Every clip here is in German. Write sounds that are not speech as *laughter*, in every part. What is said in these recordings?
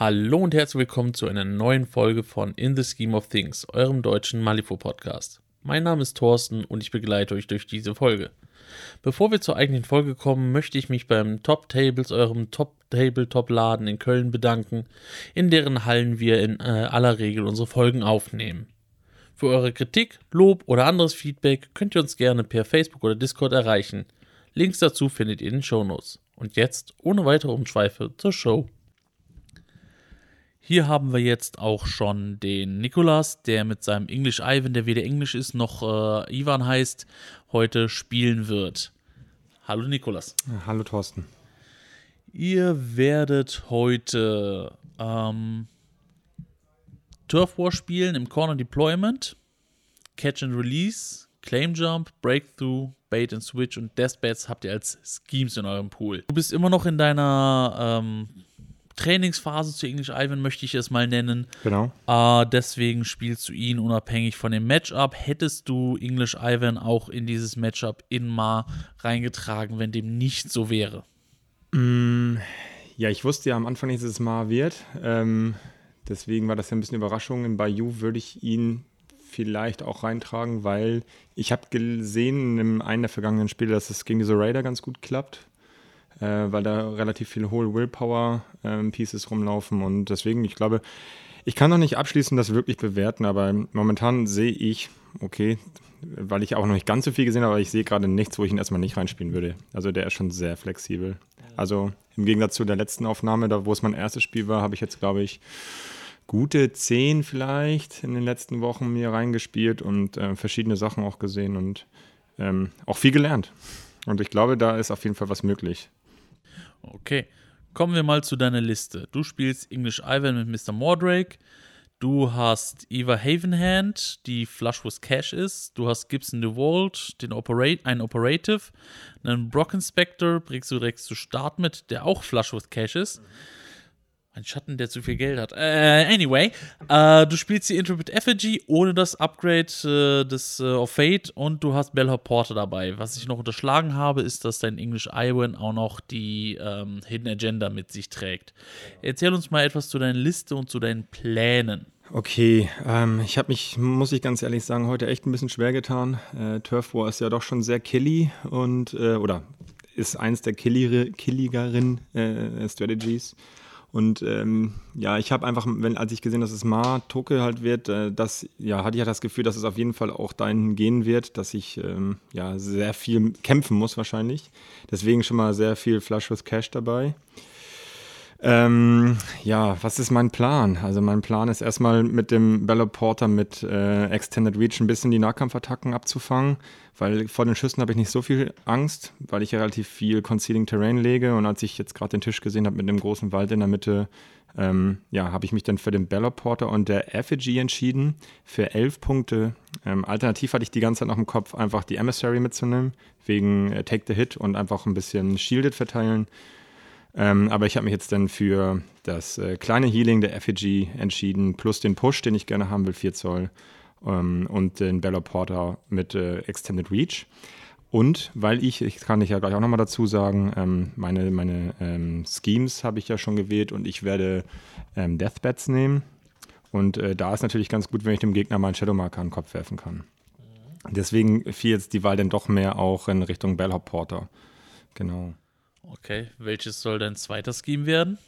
Hallo und herzlich willkommen zu einer neuen Folge von In the Scheme of Things, eurem deutschen Malifaux-Podcast. Mein Name ist Thorsten und ich begleite euch durch diese Folge. Bevor wir zur eigentlichen Folge kommen, möchte ich mich beim Top Tables, eurem Top Tabletop-Laden in Köln bedanken, in deren Hallen wir in äh, aller Regel unsere Folgen aufnehmen. Für eure Kritik, Lob oder anderes Feedback könnt ihr uns gerne per Facebook oder Discord erreichen. Links dazu findet ihr in den Shownotes. Und jetzt, ohne weitere Umschweife, zur Show. Hier haben wir jetzt auch schon den Nikolas, der mit seinem English Ivan, der weder Englisch ist noch äh, Ivan heißt, heute spielen wird. Hallo Nikolas. Hallo Thorsten. Ihr werdet heute ähm, Turf War spielen im Corner Deployment, Catch and Release, Claim Jump, Breakthrough, Bait and Switch und Deathbats habt ihr als Schemes in eurem Pool. Du bist immer noch in deiner ähm, Trainingsphase zu English Ivan, möchte ich es mal nennen. Genau. Äh, deswegen spielst du ihn unabhängig von dem Matchup. Hättest du English Ivan auch in dieses Matchup in Ma reingetragen, wenn dem nicht so wäre? Mm, ja, ich wusste ja am Anfang nicht, dass es Ma wird. Ähm, deswegen war das ja ein bisschen Überraschung. In Bayou würde ich ihn vielleicht auch reintragen, weil ich habe gesehen in einem der vergangenen Spiele, dass es gegen diese Raider ganz gut klappt äh, weil da relativ viele Whole Willpower ähm, Pieces rumlaufen und deswegen, ich glaube, ich kann noch nicht abschließend das wirklich bewerten, aber momentan sehe ich, okay, weil ich auch noch nicht ganz so viel gesehen habe, aber ich sehe gerade nichts, wo ich ihn erstmal nicht reinspielen würde. Also der ist schon sehr flexibel. Also im Gegensatz zu der letzten Aufnahme, da wo es mein erstes Spiel war, habe ich jetzt, glaube ich, gute zehn vielleicht in den letzten Wochen mir reingespielt und äh, verschiedene Sachen auch gesehen und ähm, auch viel gelernt. Und ich glaube, da ist auf jeden Fall was möglich. Okay, kommen wir mal zu deiner Liste. Du spielst English Ivan mit Mr. Mordrake. Du hast Eva Havenhand, die Flush with Cash ist. Du hast Gibson DeWalt, den Operate, einen Operative. Einen Brock Inspector bringst du direkt zu Start mit, der auch Flush with Cash ist. Mhm ein Schatten, der zu viel Geld hat. Äh, anyway, äh, du spielst die Intrepid Effigy ohne das Upgrade äh, des äh, of Fate und du hast Bellhop Porter dabei. Was ich noch unterschlagen habe, ist, dass dein English Iwan auch noch die ähm, Hidden Agenda mit sich trägt. Erzähl uns mal etwas zu deiner Liste und zu deinen Plänen. Okay, ähm, ich habe mich, muss ich ganz ehrlich sagen, heute echt ein bisschen schwer getan. Äh, Turf War ist ja doch schon sehr killy und, äh, oder ist eins der killigeren Strategies. Und ähm, ja, ich habe einfach, wenn, als ich gesehen, dass es Ma Toke halt wird, äh, das, ja, hatte ich ja das Gefühl, dass es auf jeden Fall auch dahin gehen wird, dass ich ähm, ja sehr viel kämpfen muss wahrscheinlich. Deswegen schon mal sehr viel Flush with Cash dabei. Ähm, ja, was ist mein Plan? Also mein Plan ist erstmal mit dem Ballot Porter mit äh, Extended Reach ein bisschen die Nahkampfattacken abzufangen, weil vor den Schüssen habe ich nicht so viel Angst, weil ich ja relativ viel Concealing Terrain lege und als ich jetzt gerade den Tisch gesehen habe mit dem großen Wald in der Mitte, ähm, ja, habe ich mich dann für den Ballot Porter und der Effigy entschieden für elf Punkte. Ähm, alternativ hatte ich die ganze Zeit noch im Kopf, einfach die Emissary mitzunehmen, wegen äh, Take the Hit und einfach ein bisschen Shielded verteilen. Ähm, aber ich habe mich jetzt dann für das äh, kleine Healing der Effigy entschieden, plus den Push, den ich gerne haben will, 4 Zoll, ähm, und den Bella Porter mit äh, Extended Reach. Und weil ich, ich kann ich ja gleich auch nochmal dazu sagen, ähm, meine, meine ähm, Schemes habe ich ja schon gewählt und ich werde ähm, Deathbats nehmen. Und äh, da ist natürlich ganz gut, wenn ich dem Gegner meinen Shadowmarker an den Kopf werfen kann. Deswegen fiel jetzt die Wahl dann doch mehr auch in Richtung Bellhop Porter. Genau. Okay, welches soll dein zweiter Scheme werden?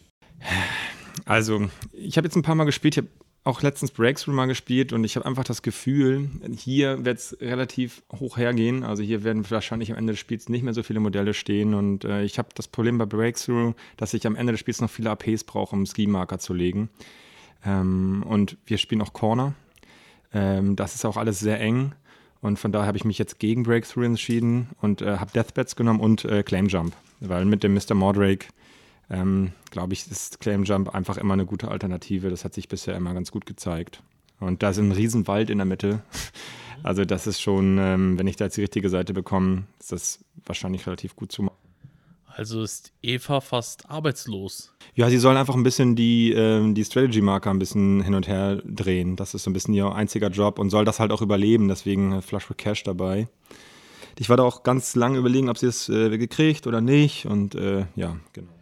Also, ich habe jetzt ein paar Mal gespielt. Ich habe auch letztens Breakthrough mal gespielt und ich habe einfach das Gefühl, hier wird es relativ hoch hergehen. Also hier werden wahrscheinlich am Ende des Spiels nicht mehr so viele Modelle stehen und äh, ich habe das Problem bei Breakthrough, dass ich am Ende des Spiels noch viele APs brauche, um Ski-Marker zu legen. Ähm, und wir spielen auch Corner. Ähm, das ist auch alles sehr eng und von daher habe ich mich jetzt gegen Breakthrough entschieden und äh, habe Deathbats genommen und äh, Claim Jump. Weil mit dem Mr. Mordrake, ähm, glaube ich, ist Claim Jump einfach immer eine gute Alternative. Das hat sich bisher immer ganz gut gezeigt. Und da ist ein Riesenwald in der Mitte. Also das ist schon, ähm, wenn ich da jetzt die richtige Seite bekomme, ist das wahrscheinlich relativ gut zu machen. Also ist Eva fast arbeitslos. Ja, sie sollen einfach ein bisschen die, ähm, die Strategy-Marker ein bisschen hin und her drehen. Das ist so ein bisschen ihr einziger Job und soll das halt auch überleben, deswegen äh, Flush with Cash dabei. Ich war da auch ganz lange überlegen, ob sie es äh, gekriegt oder nicht und äh, ja, genau.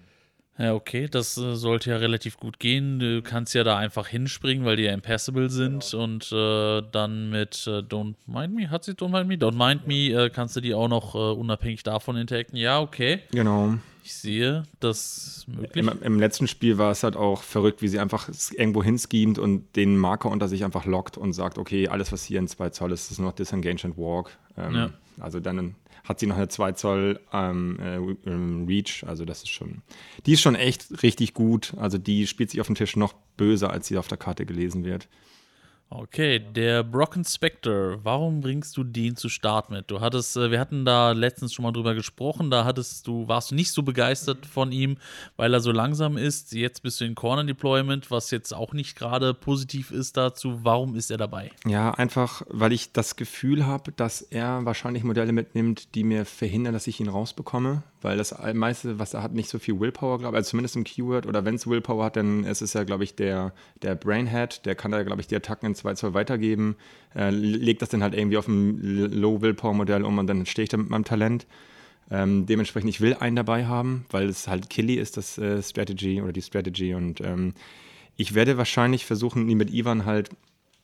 Ja, okay, das äh, sollte ja relativ gut gehen. Du kannst ja da einfach hinspringen, weil die ja impassable sind genau. und äh, dann mit äh, Don't Mind Me, hat sie Don't Mind Me? Don't Mind Me äh, kannst du die auch noch äh, unabhängig davon interacten. Ja, okay. Genau. Ich sehe, das möglich. Im, Im, letzten Spiel war es halt auch verrückt, wie sie einfach irgendwo hinschemt und den Marker unter sich einfach lockt und sagt, okay, alles, was hier in 2 Zoll ist, ist nur noch Disengage and Walk. Ähm, ja. Also dann hat sie noch eine 2 Zoll ähm, äh, ähm, Reach. Also das ist schon, die ist schon echt richtig gut. Also die spielt sich auf dem Tisch noch böser, als sie auf der Karte gelesen wird. Okay, der Brocken Spectre, warum bringst du den zu Start mit? Du hattest, äh, wir hatten da letztens schon mal drüber gesprochen, da hattest du, warst du nicht so begeistert von ihm, weil er so langsam ist. Jetzt bist du in Corner Deployment, was jetzt auch nicht gerade positiv ist dazu. Warum ist er dabei? Ja, einfach, weil ich das Gefühl habe, dass er wahrscheinlich Modelle mitnimmt, die mir verhindern, dass ich ihn rausbekomme, weil das meiste, was er hat, nicht so viel Willpower, glaube ich, also zumindest im Keyword oder wenn es Willpower hat, dann ist es ja, glaube ich, der, der Brainhead, der kann da, glaube ich, die Attacken in 2 Zoll weitergeben, äh, legt das dann halt irgendwie auf ein Low-Willpower-Modell um und dann stehe ich da mit meinem Talent. Ähm, dementsprechend, ich will einen dabei haben, weil es halt Killy ist, das äh, Strategy oder die Strategy. Und ähm, ich werde wahrscheinlich versuchen, mit Ivan halt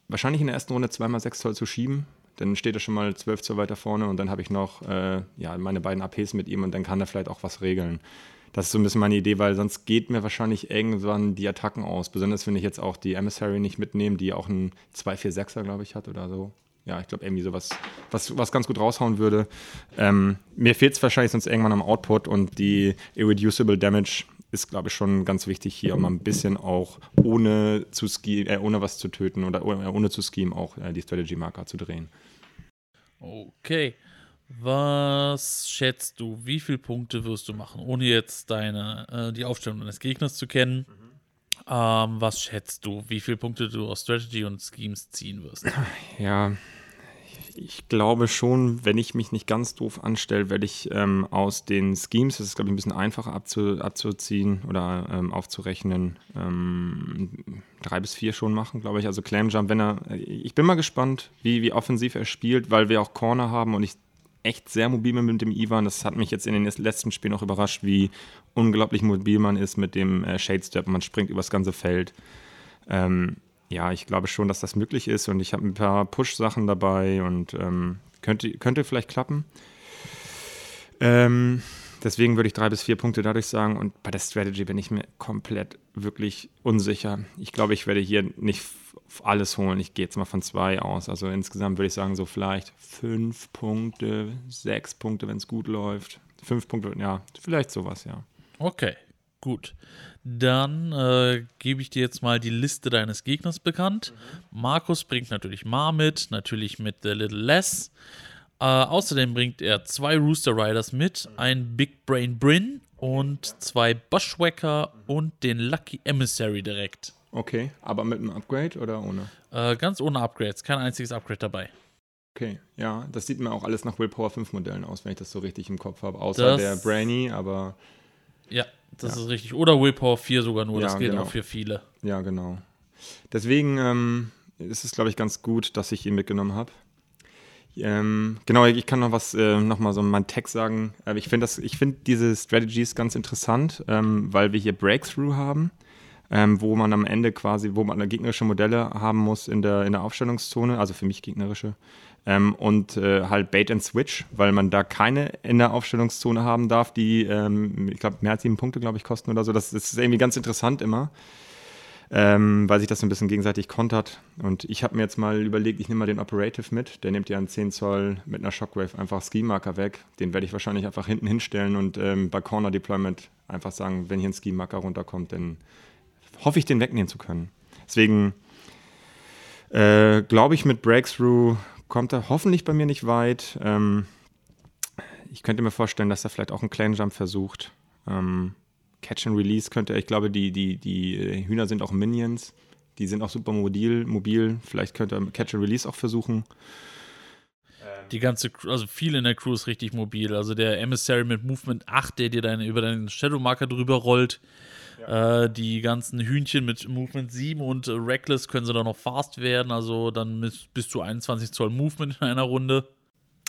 wahrscheinlich in der ersten Runde zweimal 6 Zoll zu schieben. Dann steht er schon mal 12 Zoll weiter vorne und dann habe ich noch äh, ja, meine beiden APs mit ihm und dann kann er vielleicht auch was regeln. Das ist so ein bisschen meine Idee, weil sonst geht mir wahrscheinlich irgendwann die Attacken aus. Besonders wenn ich jetzt auch die Emissary nicht mitnehme, die auch einen 2-4-6er, glaube ich, hat oder so. Ja, ich glaube, irgendwie sowas, was, was ganz gut raushauen würde. Ähm, mir fehlt es wahrscheinlich sonst irgendwann am Output und die Irreducible Damage ist, glaube ich, schon ganz wichtig hier, um ein bisschen auch ohne zu ski äh, ohne was zu töten oder ohne zu schemen auch äh, die Strategy Marker zu drehen. Okay. Was schätzt du, wie viele Punkte wirst du machen, ohne jetzt deine, äh, die Aufstellung deines Gegners zu kennen? Mhm. Ähm, was schätzt du, wie viele Punkte du aus Strategy und Schemes ziehen wirst? Ja, ich glaube schon, wenn ich mich nicht ganz doof anstelle, werde ich ähm, aus den Schemes, das ist glaube ich ein bisschen einfacher abzu, abzuziehen oder ähm, aufzurechnen, ähm, drei bis vier schon machen, glaube ich. Also Clam Jump, wenn er, ich bin mal gespannt, wie, wie offensiv er spielt, weil wir auch Corner haben und ich echt sehr mobil mit dem Ivan. Das hat mich jetzt in den letzten Spielen auch überrascht, wie unglaublich mobil man ist mit dem äh, Shade Step. Man springt übers ganze Feld. Ähm, ja, ich glaube schon, dass das möglich ist und ich habe ein paar Push-Sachen dabei und ähm, könnte, könnte vielleicht klappen. Ähm, deswegen würde ich drei bis vier Punkte dadurch sagen und bei der Strategy bin ich mir komplett wirklich unsicher. Ich glaube, ich werde hier nicht alles holen. Ich gehe jetzt mal von zwei aus. Also insgesamt würde ich sagen, so vielleicht fünf Punkte, sechs Punkte, wenn es gut läuft. Fünf Punkte, ja, vielleicht sowas, ja. Okay, gut. Dann äh, gebe ich dir jetzt mal die Liste deines Gegners bekannt. Mhm. Markus bringt natürlich Mar mit, natürlich mit The Little Less. Äh, außerdem bringt er zwei Rooster Riders mit, ein Big Brain Bryn und zwei Bushwhacker und den Lucky Emissary direkt. Okay, aber mit einem Upgrade oder ohne? Äh, ganz ohne Upgrades, kein einziges Upgrade dabei. Okay, ja, das sieht mir auch alles nach Willpower 5 Modellen aus, wenn ich das so richtig im Kopf habe. Außer das, der Brainy, aber. Ja, das ja. ist richtig. Oder Willpower 4 sogar nur, ja, das gilt genau. auch für viele. Ja, genau. Deswegen ähm, ist es, glaube ich, ganz gut, dass ich ihn mitgenommen habe. Ähm, genau, ich kann noch was, äh, noch mal so meinen Text sagen. Äh, ich finde find diese Strategies ganz interessant, ähm, weil wir hier Breakthrough haben ähm, wo man am Ende quasi, wo man gegnerische Modelle haben muss in der, in der Aufstellungszone, also für mich gegnerische. Ähm, und äh, halt Bait and Switch, weil man da keine in der Aufstellungszone haben darf, die, ähm, ich glaube, mehr als sieben Punkte, glaube ich, kosten oder so. Das, das ist irgendwie ganz interessant immer. Ähm, weil sich das so ein bisschen gegenseitig kontert. Und ich habe mir jetzt mal überlegt, ich nehme mal den Operative mit. Der nimmt ja einen 10 Zoll mit einer Shockwave einfach Ski-Marker weg. Den werde ich wahrscheinlich einfach hinten hinstellen und ähm, bei Corner Deployment einfach sagen, wenn hier ein Ski-Marker runterkommt, dann hoffe ich, den wegnehmen zu können. Deswegen äh, glaube ich, mit Breakthrough kommt er hoffentlich bei mir nicht weit. Ähm, ich könnte mir vorstellen, dass er vielleicht auch einen Clan Jump versucht. Ähm, Catch and Release könnte er, ich glaube, die, die, die Hühner sind auch Minions. Die sind auch super mobil, mobil. Vielleicht könnte er Catch and Release auch versuchen. Die ganze, also viel in der Crew ist richtig mobil. Also der Emissary mit Movement 8, der dir deine, über deinen Shadow Marker drüber rollt, äh, die ganzen Hühnchen mit Movement 7 und äh, Reckless können sie dann noch fast werden. Also dann bis zu 21 Zoll Movement in einer Runde.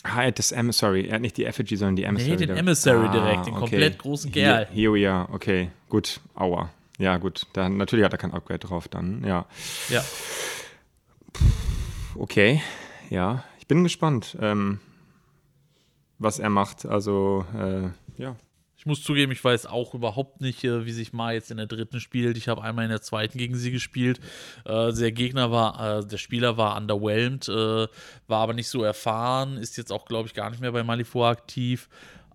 Ah, das Emissary. Er hat nicht die Effigy, sondern die Emissary. Nee, den Emissary ah, direkt, den okay. komplett großen Kerl. Hier, hier, ja, okay. Gut, aua. Ja, gut. Dann, natürlich hat er kein Upgrade drauf dann, ja. Ja. Okay, ja. Ich bin gespannt, ähm, was er macht. Also, äh, ja muss zugeben, ich weiß auch überhaupt nicht, äh, wie sich Ma jetzt in der dritten spielt. Ich habe einmal in der zweiten gegen sie gespielt. Äh, der Gegner war, äh, der Spieler war underwhelmed, äh, war aber nicht so erfahren, ist jetzt auch, glaube ich, gar nicht mehr bei Malifaux aktiv.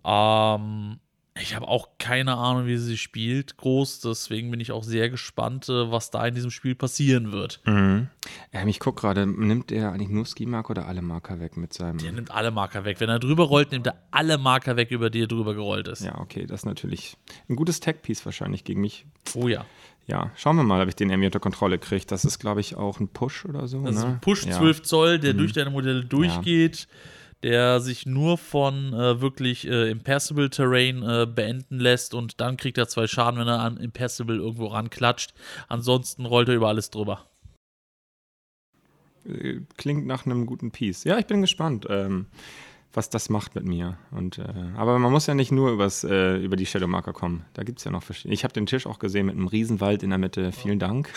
Ähm, ich habe auch keine Ahnung, wie sie spielt, groß. Deswegen bin ich auch sehr gespannt, äh, was da in diesem Spiel passieren wird. Mhm. Ähm, ich gucke gerade, nimmt er eigentlich nur Ski-Marker oder alle Marker weg mit seinem. Der nimmt alle Marker weg. Wenn er drüber rollt, nimmt er alle Marker weg, über die er drüber gerollt ist. Ja, okay, das ist natürlich ein gutes Tag-Piece wahrscheinlich gegen mich. Oh ja. Ja, schauen wir mal, ob ich den irgendwie unter Kontrolle kriege. Das ist, glaube ich, auch ein Push oder so. Das ne? ist ein Push ja. 12 Zoll, der mhm. durch deine Modelle durchgeht. Ja der sich nur von äh, wirklich äh, Impassable Terrain äh, beenden lässt und dann kriegt er zwei Schaden, wenn er an Impassable irgendwo ranklatscht. Ansonsten rollt er über alles drüber. Äh, klingt nach einem guten Piece. Ja, ich bin gespannt. Ähm, was das macht mit mir. Und, äh, aber man muss ja nicht nur übers, äh, über die Shadowmarker kommen. Da gibt es ja noch verschiedene. Ich habe den Tisch auch gesehen mit einem Riesenwald in der Mitte. Vielen Dank.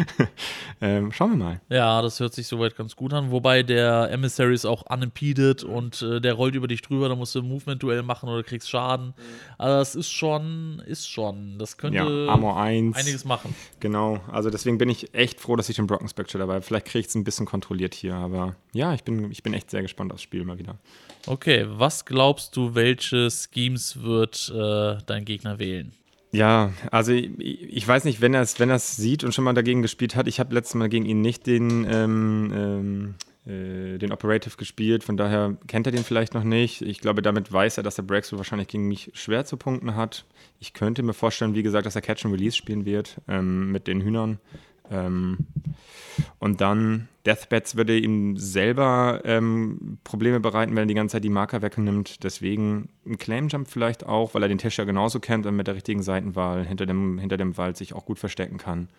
*laughs* ähm, schauen wir mal. Ja, das hört sich soweit ganz gut an. Wobei der Emissary ist auch unimpeded und äh, der rollt über dich drüber. Da musst du ein Movement-Duell machen oder kriegst Schaden. Also das ist schon, ist schon. Das könnte ja, Armor 1. einiges machen. Genau. Also deswegen bin ich echt froh, dass ich den Brocken Spectre dabei habe. Vielleicht kriege ich es ein bisschen kontrolliert hier. Aber ja, ich bin, ich bin echt sehr gespannt aufs Spiel mal wieder. Okay, was glaubst du, welche Schemes wird äh, dein Gegner wählen? Ja, also ich, ich weiß nicht, wenn er es wenn sieht und schon mal dagegen gespielt hat. Ich habe letztes Mal gegen ihn nicht den, ähm, ähm, äh, den Operative gespielt, von daher kennt er den vielleicht noch nicht. Ich glaube, damit weiß er, dass er Breakthrough wahrscheinlich gegen mich schwer zu punkten hat. Ich könnte mir vorstellen, wie gesagt, dass er Catch and Release spielen wird ähm, mit den Hühnern. Ähm, und dann Deathbats würde ihm selber ähm, Probleme bereiten, wenn er die ganze Zeit die Marker wegnimmt. Deswegen ein Claim Jump vielleicht auch, weil er den Tisch ja genauso kennt und mit der richtigen Seitenwahl hinter dem, hinter dem Wald sich auch gut verstecken kann.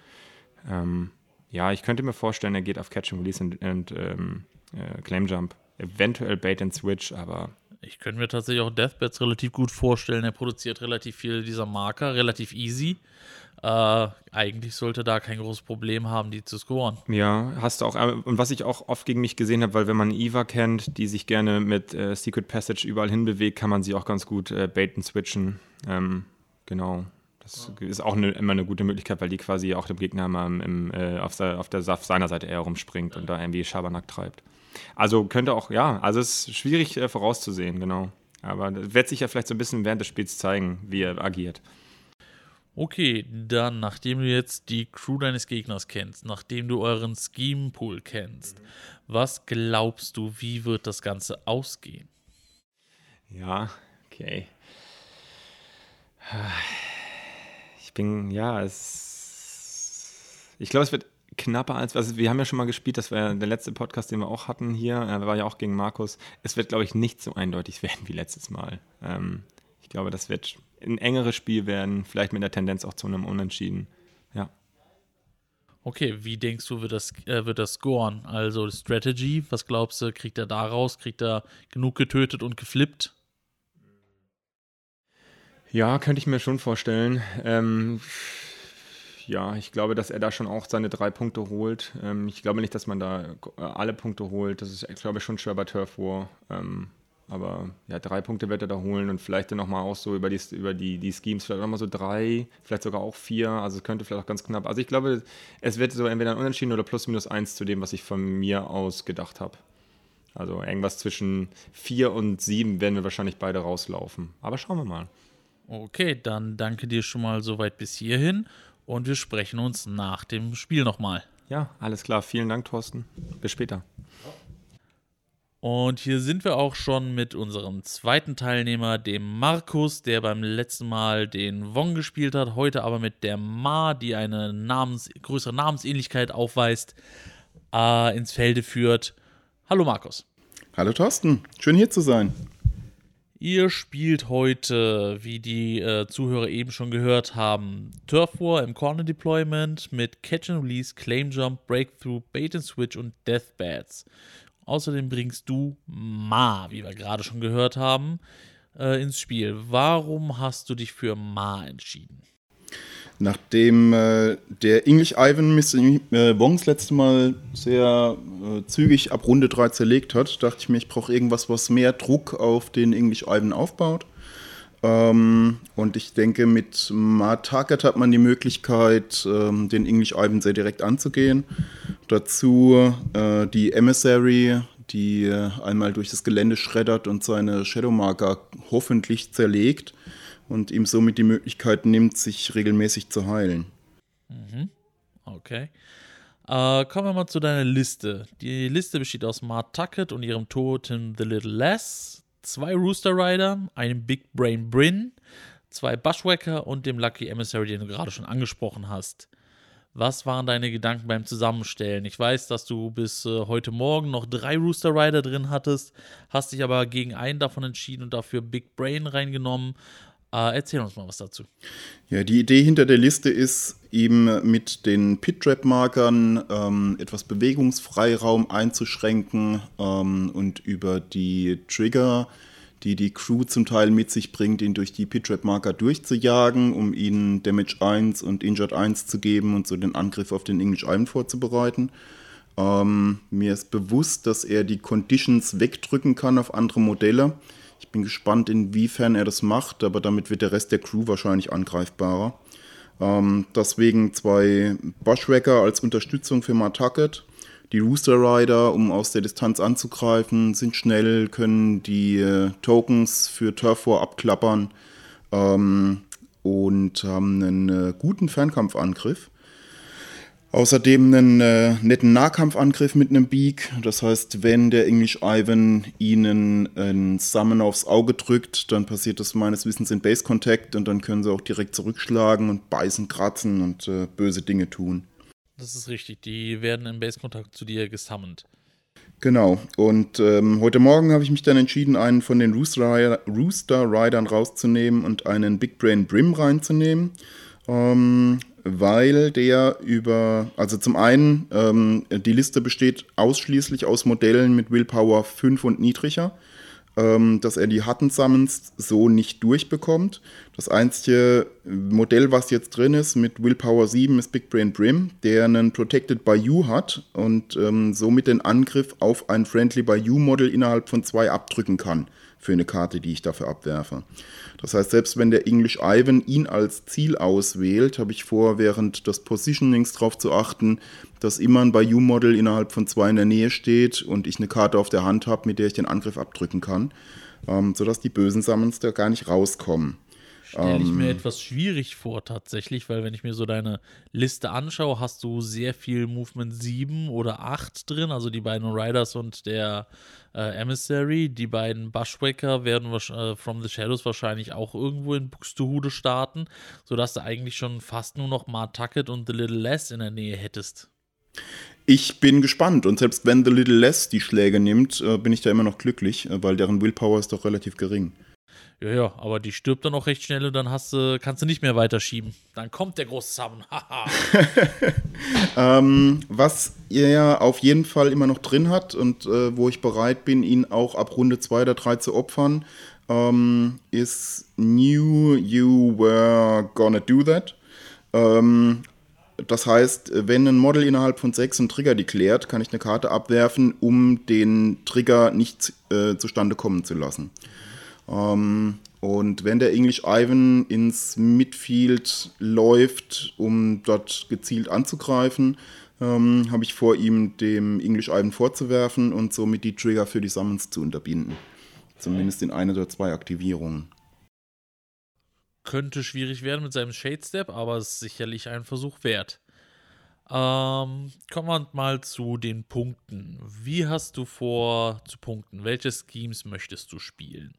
Ähm, ja, ich könnte mir vorstellen, er geht auf Catch and Release und, und ähm, äh, Claim Jump. Eventuell Bait and Switch, aber ich könnte mir tatsächlich auch Deathbats relativ gut vorstellen. Er produziert relativ viel dieser Marker, relativ easy. Äh, eigentlich sollte da kein großes Problem haben, die zu scoren. Ja, hast du auch. Äh, und was ich auch oft gegen mich gesehen habe, weil wenn man Eva kennt, die sich gerne mit äh, Secret Passage überall hinbewegt, kann man sie auch ganz gut äh, baiten switchen. Ähm, genau. Das ja. ist auch eine, immer eine gute Möglichkeit, weil die quasi auch dem Gegner immer im, äh, auf, der, auf der Saft seiner Seite eher rumspringt ja. und da irgendwie Schabernack treibt. Also könnte auch, ja, also es ist schwierig äh, vorauszusehen, genau. Aber das wird sich ja vielleicht so ein bisschen während des Spiels zeigen, wie er agiert. Okay, dann, nachdem du jetzt die Crew deines Gegners kennst, nachdem du euren Scheme Pool kennst, was glaubst du, wie wird das Ganze ausgehen? Ja, okay. Ich bin, ja, es. Ich glaube, es wird knapper als. Also, wir haben ja schon mal gespielt, das war ja der letzte Podcast, den wir auch hatten hier. Er war ja auch gegen Markus. Es wird, glaube ich, nicht so eindeutig *laughs* werden wie letztes Mal. Ähm, ich glaube, das wird ein engeres Spiel werden, vielleicht mit der Tendenz auch zu einem Unentschieden. Ja. Okay, wie denkst du, wird das, äh, wird das scoren? Also Strategy, was glaubst du, kriegt er da raus? Kriegt er genug getötet und geflippt? Ja, könnte ich mir schon vorstellen. Ähm, ja, ich glaube, dass er da schon auch seine drei Punkte holt. Ähm, ich glaube nicht, dass man da äh, alle Punkte holt. Das ist, glaube ich, schon schwer bei Turf War. Ähm, aber ja, drei Punkte wird er da holen und vielleicht dann nochmal auch so über die, über die, die Schemes, vielleicht nochmal so drei, vielleicht sogar auch vier. Also es könnte vielleicht auch ganz knapp. Also ich glaube, es wird so entweder ein Unentschieden oder plus minus eins zu dem, was ich von mir aus gedacht habe. Also irgendwas zwischen vier und sieben werden wir wahrscheinlich beide rauslaufen. Aber schauen wir mal. Okay, dann danke dir schon mal soweit bis hierhin und wir sprechen uns nach dem Spiel nochmal. Ja, alles klar. Vielen Dank, Thorsten. Bis später. Und hier sind wir auch schon mit unserem zweiten Teilnehmer, dem Markus, der beim letzten Mal den Wong gespielt hat, heute aber mit der Ma, die eine Namens größere Namensähnlichkeit aufweist, äh, ins Felde führt. Hallo Markus. Hallo Thorsten, schön hier zu sein. Ihr spielt heute, wie die äh, Zuhörer eben schon gehört haben, Turf War im Corner Deployment mit Catch and Release, Claim Jump, Breakthrough, Bait and Switch und Death Bats. Außerdem bringst du Ma, wie wir gerade schon gehört haben, äh, ins Spiel. Warum hast du dich für Ma entschieden? Nachdem äh, der English Ivan Mr. Äh, Wongs letzte Mal sehr äh, zügig ab Runde 3 zerlegt hat, dachte ich mir, ich brauche irgendwas, was mehr Druck auf den English Ivan aufbaut. Ähm, und ich denke, mit Mart Target hat man die Möglichkeit, ähm, den English Ivan sehr direkt anzugehen. Dazu äh, die Emissary, die äh, einmal durch das Gelände schreddert und seine Shadowmarker hoffentlich zerlegt und ihm somit die Möglichkeit nimmt, sich regelmäßig zu heilen. Mhm. Okay. Äh, kommen wir mal zu deiner Liste. Die Liste besteht aus Mart Tuckett und ihrem Totem The Little Less, zwei Rooster Rider, einem Big Brain Bryn, zwei Bushwhacker und dem Lucky Emissary, den du gerade schon angesprochen hast. Was waren deine Gedanken beim Zusammenstellen? Ich weiß, dass du bis äh, heute Morgen noch drei Rooster Rider drin hattest, hast dich aber gegen einen davon entschieden und dafür Big Brain reingenommen. Äh, erzähl uns mal was dazu. Ja, die Idee hinter der Liste ist eben mit den Pit-Trap-Markern ähm, etwas Bewegungsfreiraum einzuschränken ähm, und über die Trigger, die die Crew zum Teil mit sich bringt, ihn durch die Pit-Trap-Marker durchzujagen, um ihnen Damage 1 und Injured 1 zu geben und so den Angriff auf den English Iron vorzubereiten. Ähm, mir ist bewusst, dass er die Conditions wegdrücken kann auf andere Modelle. Ich bin gespannt, inwiefern er das macht, aber damit wird der Rest der Crew wahrscheinlich angreifbarer. Ähm, deswegen zwei Bushwhacker als Unterstützung für Martucket. Die Rooster Rider, um aus der Distanz anzugreifen, sind schnell, können die äh, Tokens für Turf War abklappern ähm, und haben einen äh, guten Fernkampfangriff. Außerdem einen äh, netten Nahkampfangriff mit einem Beak. Das heißt, wenn der English Ivan ihnen einen Summon aufs Auge drückt, dann passiert das meines Wissens in Base Contact und dann können sie auch direkt zurückschlagen und beißen, kratzen und äh, böse Dinge tun. Das ist richtig, die werden im Base Contact zu dir gesammelt. Genau, und ähm, heute Morgen habe ich mich dann entschieden, einen von den Rooster, Rooster Riders rauszunehmen und einen Big Brain Brim reinzunehmen. Ähm, weil der über, also zum einen, ähm, die Liste besteht ausschließlich aus Modellen mit Willpower 5 und niedriger, ähm, dass er die Hatten Summons so nicht durchbekommt. Das einzige Modell, was jetzt drin ist mit Willpower 7, ist Big Brain Brim, der einen Protected by You hat und ähm, somit den Angriff auf ein Friendly by You Model innerhalb von zwei abdrücken kann für eine Karte, die ich dafür abwerfe. Das heißt, selbst wenn der English Ivan ihn als Ziel auswählt, habe ich vor, während des Positionings darauf zu achten, dass immer ein Bayou-Model innerhalb von zwei in der Nähe steht und ich eine Karte auf der Hand habe, mit der ich den Angriff abdrücken kann, ähm, sodass die bösen Summons da gar nicht rauskommen. Stelle ich mir ähm, etwas schwierig vor, tatsächlich, weil wenn ich mir so deine Liste anschaue, hast du sehr viel Movement 7 oder 8 drin, also die beiden Riders und der äh, Emissary. Die beiden Bushwacker werden äh, From the Shadows wahrscheinlich auch irgendwo in Buxtehude starten, sodass du eigentlich schon fast nur noch Martucket und The Little Less in der Nähe hättest. Ich bin gespannt und selbst wenn The Little Less die Schläge nimmt, äh, bin ich da immer noch glücklich, äh, weil deren Willpower ist doch relativ gering. Ja, ja, aber die stirbt dann auch recht schnell und dann hast du, kannst du nicht mehr weiterschieben. Dann kommt der große Summon. *laughs* *laughs* ähm, was er ja auf jeden Fall immer noch drin hat und äh, wo ich bereit bin, ihn auch ab Runde 2 oder 3 zu opfern, ähm, ist Knew You Were Gonna Do That. Ähm, das heißt, wenn ein Model innerhalb von 6 einen Trigger deklärt, kann ich eine Karte abwerfen, um den Trigger nicht äh, zustande kommen zu lassen. Ähm, und wenn der English Ivan ins Midfield läuft, um dort gezielt anzugreifen, ähm, habe ich vor, ihm dem English Ivan vorzuwerfen und somit die Trigger für die Summons zu unterbinden. Zumindest in einer oder zwei Aktivierungen. Könnte schwierig werden mit seinem Shade Step, aber es ist sicherlich ein Versuch wert. Ähm, kommen wir mal zu den Punkten. Wie hast du vor zu punkten? Welche Schemes möchtest du spielen?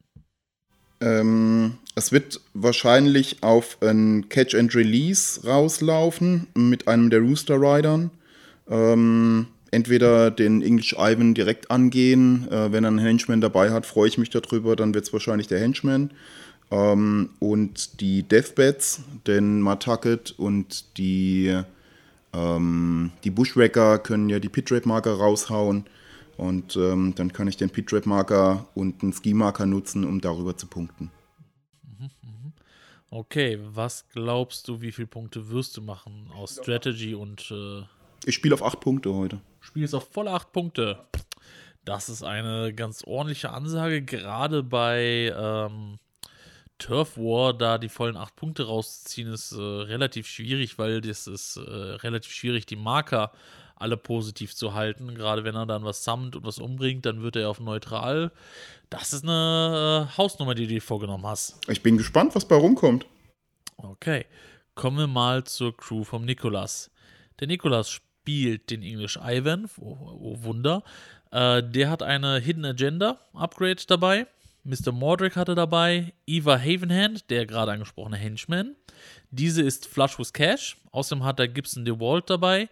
Ähm, es wird wahrscheinlich auf ein Catch and Release rauslaufen mit einem der Rooster Riders. Ähm, entweder den English Ivan direkt angehen. Äh, wenn er einen Henchman dabei hat, freue ich mich darüber, dann wird es wahrscheinlich der Henchman. Ähm, und die Deathbeds, den Matucket und die, ähm, die Bushwhacker können ja die Pitrate-Marker raushauen. Und ähm, dann kann ich den Pit-Trap-Marker und einen Ski-Marker nutzen, um darüber zu punkten. Okay, was glaubst du, wie viele Punkte wirst du machen aus Strategy und äh, Ich spiele auf acht Punkte heute. spielst auf volle acht Punkte? Das ist eine ganz ordentliche Ansage, gerade bei ähm, Turf War, da die vollen acht Punkte rauszuziehen, ist äh, relativ schwierig, weil das ist äh, relativ schwierig, die Marker alle positiv zu halten. Gerade wenn er dann was sammelt und was umbringt, dann wird er auf neutral. Das ist eine äh, Hausnummer, die du dir vorgenommen hast. Ich bin gespannt, was bei rumkommt. Okay, kommen wir mal zur Crew vom Nikolas. Der Nikolas spielt den English Ivan, oh, oh Wunder. Äh, der hat eine Hidden Agenda Upgrade dabei. Mr. Mordrick hatte dabei. Eva Havenhand, der gerade angesprochene Henchman. Diese ist Flush with Cash. Außerdem hat er Gibson DeWalt dabei.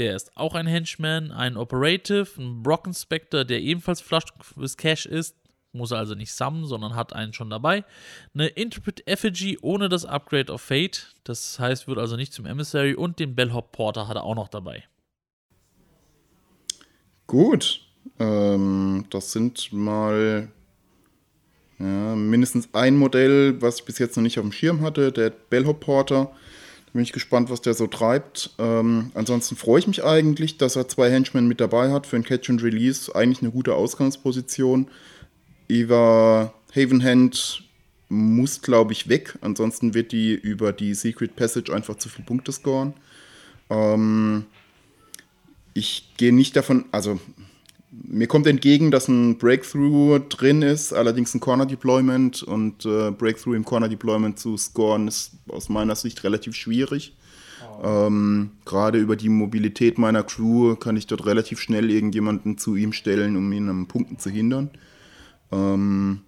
Der ist auch ein Henchman, ein Operative, ein Brocken Spectre, der ebenfalls Flush with Cash ist. Muss er also nicht summen, sondern hat einen schon dabei. Eine Interpret Effigy ohne das Upgrade of Fate. Das heißt, wird also nicht zum Emissary. Und den Bellhop Porter hat er auch noch dabei. Gut. Ähm, das sind mal ja, mindestens ein Modell, was ich bis jetzt noch nicht auf dem Schirm hatte, der Bellhop Porter. Bin ich gespannt, was der so treibt. Ähm, ansonsten freue ich mich eigentlich, dass er zwei Henchmen mit dabei hat für ein Catch and Release. Eigentlich eine gute Ausgangsposition. Eva Havenhand muss, glaube ich, weg. Ansonsten wird die über die Secret Passage einfach zu viele Punkte scoren. Ähm, ich gehe nicht davon, also mir kommt entgegen, dass ein Breakthrough drin ist, allerdings ein Corner Deployment und äh, Breakthrough im Corner Deployment zu scoren ist aus meiner Sicht relativ schwierig. Ähm, Gerade über die Mobilität meiner Crew kann ich dort relativ schnell irgendjemanden zu ihm stellen, um ihn am Punkten zu hindern. Ähm,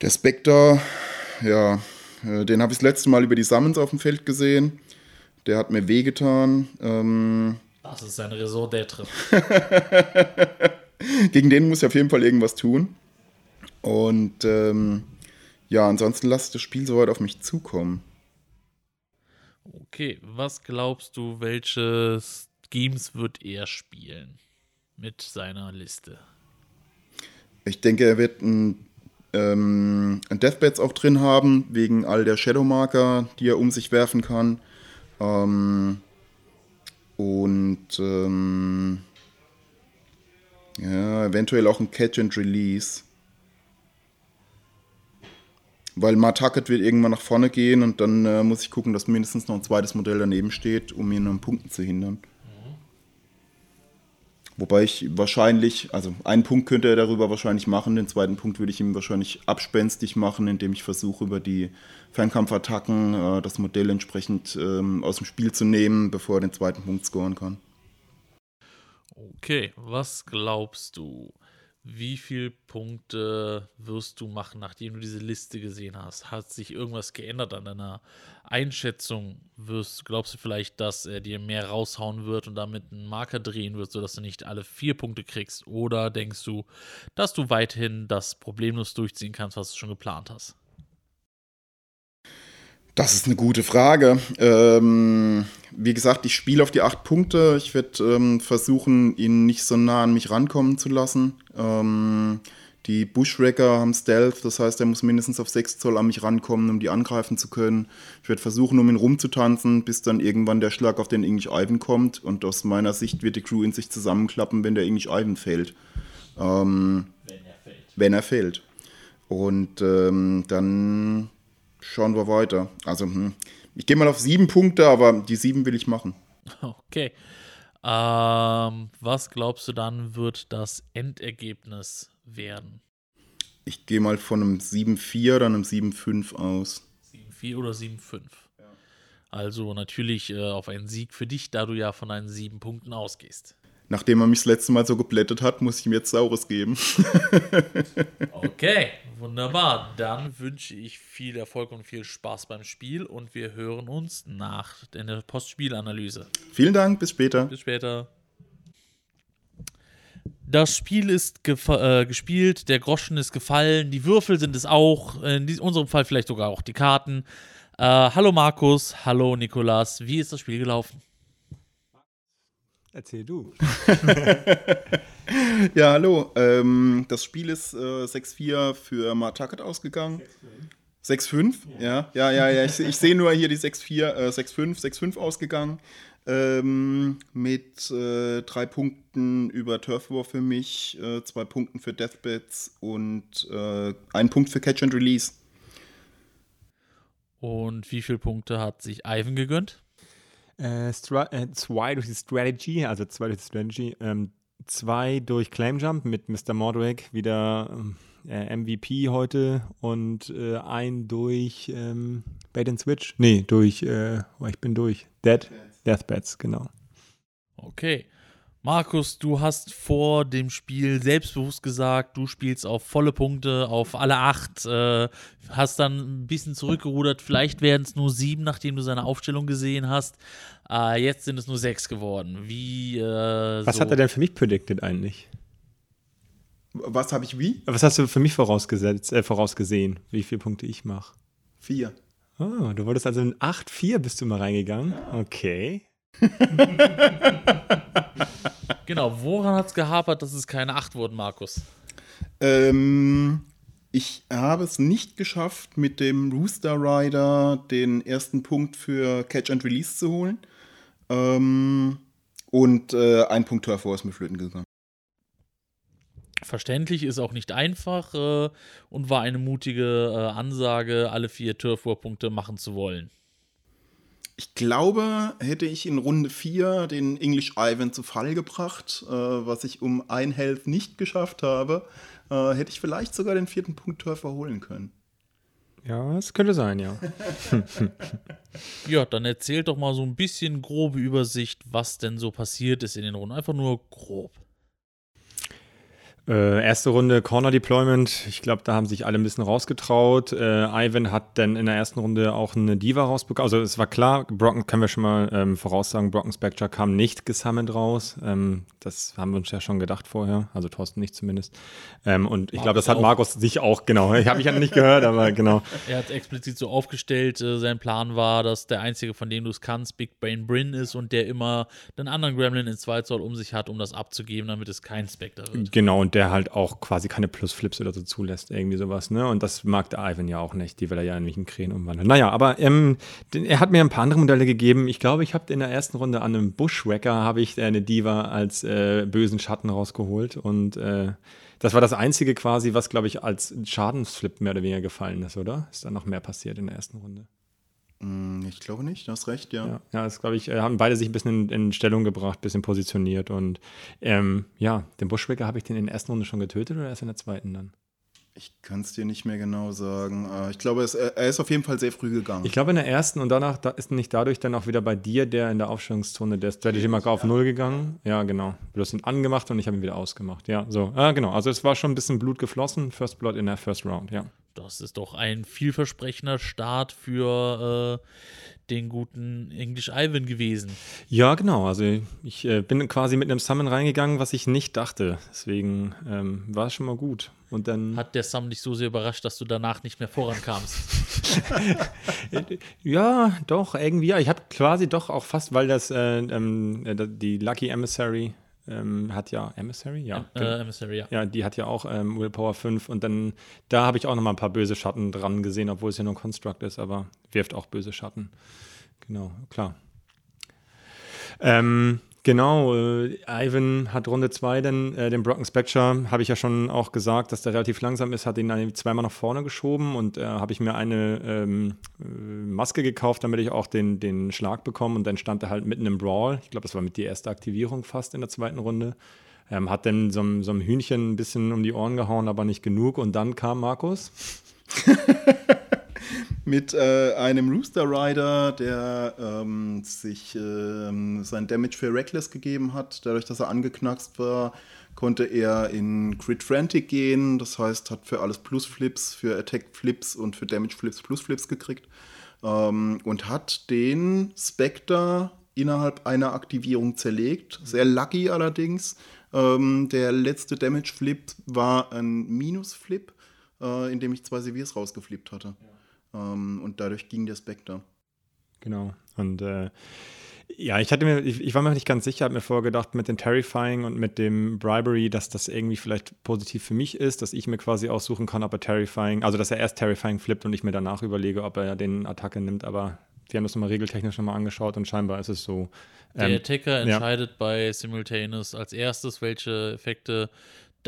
der Spectre, ja, äh, den habe ich das letzte Mal über die Summons auf dem Feld gesehen. Der hat mir wehgetan. Ähm, Das ist sein Resort d'être. *laughs* gegen den muss ich auf jeden Fall irgendwas tun. Und ähm, ja, ansonsten lasse ich das Spiel soweit auf mich zukommen. Okay, was glaubst du, welche Schemes wird er spielen mit seiner Liste? Ich denke, er wird ein, ähm, ein Deathbeds auch drin haben, wegen all der Shadowmarker, die er um sich werfen kann. Ähm, und ähm, ja, eventuell auch ein Catch and Release. Weil Martaket wird irgendwann nach vorne gehen und dann äh, muss ich gucken, dass mindestens noch ein zweites Modell daneben steht, um ihn an Punkten zu hindern. Wobei ich wahrscheinlich, also einen Punkt könnte er darüber wahrscheinlich machen, den zweiten Punkt würde ich ihm wahrscheinlich abspenstig machen, indem ich versuche, über die Fernkampfattacken äh, das Modell entsprechend ähm, aus dem Spiel zu nehmen, bevor er den zweiten Punkt scoren kann. Okay, was glaubst du? Wie viele Punkte wirst du machen, nachdem du diese Liste gesehen hast? Hat sich irgendwas geändert an deiner Einschätzung? Wirst, glaubst du vielleicht, dass er dir mehr raushauen wird und damit einen Marker drehen wird, sodass du nicht alle vier Punkte kriegst? Oder denkst du, dass du weiterhin das problemlos durchziehen kannst, was du schon geplant hast? Das ist eine gute Frage. Ähm, wie gesagt, ich spiele auf die acht Punkte. Ich werde ähm, versuchen, ihn nicht so nah an mich rankommen zu lassen. Ähm, die Bushwrecker haben Stealth, das heißt, er muss mindestens auf 6 Zoll an mich rankommen, um die angreifen zu können. Ich werde versuchen, um ihn rumzutanzen, bis dann irgendwann der Schlag auf den English Ivan kommt. Und aus meiner Sicht wird die Crew in sich zusammenklappen, wenn der English Ivan fällt. Ähm, Wenn er fällt. wenn er fällt. Und ähm, dann schauen wir weiter. Also, hm, ich gehe mal auf sieben Punkte, aber die sieben will ich machen. Okay. Ähm, was glaubst du dann wird das Endergebnis werden? Ich gehe mal von einem 7-4 oder einem 7-5 aus. 7-4 oder 7-5? Also natürlich äh, auf einen Sieg für dich, da du ja von deinen sieben Punkten ausgehst. Nachdem er mich das letzte Mal so geplättet hat, muss ich ihm jetzt Saures geben. *laughs* Okay, wunderbar. Dann wünsche ich viel Erfolg und viel Spaß beim Spiel und wir hören uns nach der Postspielanalyse. Vielen Dank, bis später. Bis später. Das Spiel ist äh, gespielt, der Groschen ist gefallen, die Würfel sind es auch, in unserem Fall vielleicht sogar auch die Karten. Äh, hallo Markus, hallo Nikolas, wie ist das Spiel gelaufen? Erzähl du. *laughs* ja, hallo. Ähm, das Spiel ist äh, 6-4 für Martaket ausgegangen. 6-5? Ja, ja, ja, ja. Ich, ich sehe nur hier die 6-4, äh, 6-5, 6-5 ausgegangen. Ähm, mit äh, drei Punkten über Turf War für mich, äh, zwei Punkten für Deathbeds und äh, ein Punkt für Catch and Release. Und wie viele Punkte hat sich Ivan gegönnt? Äh, äh, zwei durch die Strategy, also zwei durch die Strategy, ähm, zwei durch Claim Jump mit Mr. Mordrick, wieder äh, MVP heute und äh, ein durch ähm, Bait and Switch. Nee, durch, äh, oh, ich bin durch. Dead, Deathbeds, genau. Okay. Markus, du hast vor dem Spiel selbstbewusst gesagt, du spielst auf volle Punkte, auf alle acht, äh, hast dann ein bisschen zurückgerudert. Vielleicht werden es nur sieben, nachdem du seine Aufstellung gesehen hast. Äh, jetzt sind es nur sechs geworden. Wie? Äh, Was so. hat er denn für mich predicted eigentlich? Was habe ich wie? Was hast du für mich vorausgesetzt, äh, vorausgesehen, wie viele Punkte ich mache? Vier. Oh, du wolltest also in 8-4 bist du mal reingegangen. Okay. genau, woran hat es gehapert, dass es keine 8 wurden, Markus? Ähm, ich habe es nicht geschafft, mit dem Rooster Rider den ersten Punkt für Catch and Release zu holen. Ähm, und äh, ein Punkt Turf ist mir flöten gegangen. Verständlich ist auch nicht einfach äh, und war eine mutige äh, Ansage, alle vier Turf War-Punkte machen zu wollen. Ich glaube, hätte ich in Runde 4 den English Ivan zu Fall gebracht, äh, was ich um ein Health nicht geschafft habe, äh, hätte ich vielleicht sogar den vierten Punkt Turf holen können. Ja, das könnte sein, ja. *laughs* ja, dann erzählt doch mal so ein bisschen grobe Übersicht, was denn so passiert ist in den Runden. Einfach nur grob. Äh, erste Runde Corner Deployment. Ich glaube, da haben sich alle ein bisschen rausgetraut. Äh, Ivan hat dann in der ersten Runde auch eine Diva rausbekommen. Also es war klar, Brocken können wir schon mal ähm, voraussagen, Brocken Spectre kam nicht gesammelt raus. Ähm, das haben wir uns ja schon gedacht vorher. Also Thorsten nicht zumindest. Ähm, und ich glaube, das hat Markus sich auch, genau. Ich habe mich ja nicht gehört, aber genau. Er hat explizit so aufgestellt, äh, sein Plan war, dass der einzige, von dem du es kannst, Big Brain Bryn ist und der immer den anderen Gremlin in 2 Zoll um sich hat, um das abzugeben, damit es kein Spectre wird. Genau, und der halt auch quasi keine Plusflips oder so zulässt, irgendwie sowas, ne? Und das mag der Ivan ja auch nicht, die will er ja in welchen Krähen umwandeln. Naja, aber ähm, er hat mir ein paar andere Modelle gegeben. Ich glaube, ich habe in der ersten Runde an einem Bushwhacker habe ich eine Diva als äh, bösen Schatten rausgeholt und äh, das war das einzige quasi, was, glaube ich, als Schadensflip mehr oder weniger gefallen ist, oder? Ist da noch mehr passiert in der ersten Runde? Mm, ich glaube nicht, du hast recht, ja. Ja, ja das glaube ich, äh, haben beide sich ein bisschen in, in Stellung gebracht, ein bisschen positioniert und ähm, ja, den Bushwicker habe ich den in der ersten Runde schon getötet oder erst in der zweiten dann? Ich kann es dir nicht mehr genau sagen. Äh, ich glaube, es, er ist auf jeden Fall sehr früh gegangen. Ich glaube in der ersten und danach da ist nicht dadurch dann auch wieder bei dir der in der Aufstellungszone der Strategy Marker auf Null gegangen. Ja, genau. Du hast ihn angemacht und ich habe ihn wieder ausgemacht. Ja, so. Ah, genau. Also es war schon ein bisschen Blut geflossen. First Blood in der First Round, ja. Das ist doch ein vielversprechender Start für äh, den guten English Ivan gewesen. Ja, genau. Also ich äh, bin quasi mit einem Summon reingegangen, was ich nicht dachte. Deswegen ähm, war es schon mal gut. Und dann hat der Summon dich so sehr überrascht, dass du danach nicht mehr vorankamst. *laughs* ja, doch irgendwie. Ja, ich habe quasi doch auch fast, weil das äh, ähm, äh, die Lucky Emissary ähm, hat ja Emissary, ja. Äh, genau. Emissary, ja. Ja, die hat ja auch ähm, Willpower 5 und dann, da habe ich auch nochmal ein paar böse Schatten dran gesehen, obwohl es ja nur ein Construct ist, aber wirft auch böse Schatten. Genau, klar. Ähm, Genau, äh, Ivan hat Runde 2 dann äh, den Brocken Spectre, habe ich ja schon auch gesagt, dass der relativ langsam ist, hat ihn zweimal nach vorne geschoben und äh, habe ich mir eine ähm, äh, Maske gekauft, damit ich auch den, den Schlag bekomme und dann stand er halt mitten im Brawl. Ich glaube, das war mit die erste Aktivierung fast in der zweiten Runde. Ähm, hat dann so, so einem Hühnchen ein bisschen um die Ohren gehauen, aber nicht genug und dann kam Markus. *laughs* mit äh, einem Rooster Rider, der ähm, sich ähm, sein Damage für Reckless gegeben hat. Dadurch, dass er angeknackst war, konnte er in Crit Frantic gehen. Das heißt, hat für alles Plus Flips, für Attack Flips und für Damage Flips Plus Flips gekriegt. Ähm, und hat den Spectre innerhalb einer Aktivierung zerlegt. Sehr lucky allerdings. Ähm, der letzte Damage Flip war ein Minus Flip, äh, in dem ich zwei Seviers rausgeflippt hatte. Ja. Ähm, und dadurch ging der Spectre. Genau. Und äh, Ja, ich hatte mir, ich, ich war mir nicht ganz sicher, habe mir vorgedacht, mit dem Terrifying und mit dem Bribery, dass das irgendwie vielleicht positiv für mich ist, dass ich mir quasi aussuchen kann, ob er Terrifying, also dass er erst Terrifying flippt und ich mir danach überlege, ob er den Attacke nimmt, aber wir haben das nochmal regeltechnisch nochmal angeschaut und scheinbar ist es so. Der ähm, Attacker entscheidet ja. bei Simultaneous als erstes, welche Effekte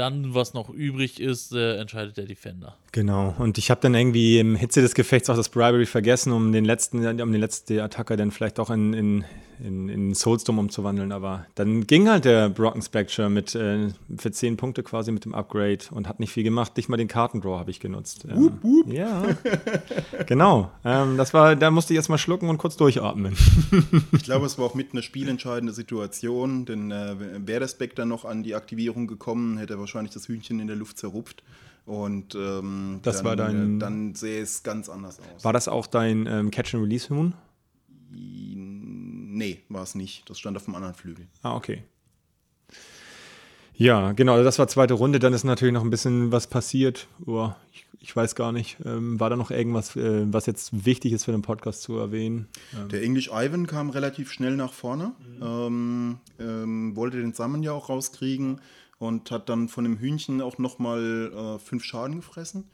dann, was noch übrig ist, äh, entscheidet der Defender. Genau. Und ich habe dann irgendwie im Hitze des Gefechts auch das Bribery vergessen, um den letzten, um den letzten Attacker dann vielleicht auch in, in, in, in Soulstorm umzuwandeln. Aber dann ging halt der Brocken Spectre mit äh, für 10 Punkte quasi mit dem Upgrade und hat nicht viel gemacht. Nicht mal den Kartendraw habe ich genutzt. Ähm, wup, wup. Ja. *laughs* genau. Ähm, das war, da musste ich jetzt mal schlucken und kurz durchatmen. *laughs* ich glaube, es war auch mit einer spielentscheidende Situation, denn äh, wäre der Spectre noch an die Aktivierung gekommen, hätte er wahrscheinlich das Hühnchen in der Luft zerrupft. Und ähm, das dann, war dein, äh, dann sähe es ganz anders aus. War das auch dein ähm, Catch-and-Release-Huhn? Nee, war es nicht. Das stand auf dem anderen Flügel. Ah, okay. Ja, genau, also das war zweite Runde. Dann ist natürlich noch ein bisschen was passiert. Oh, ich, ich, weiß gar nicht. Ähm, war da noch irgendwas, äh, was jetzt wichtig ist für den Podcast zu erwähnen? Ähm. Der English Ivan kam relativ schnell nach vorne. Mhm. Ähm, wollte den Samen ja auch rauskriegen und hat dann von dem Hühnchen auch nochmal äh, fünf Schaden gefressen,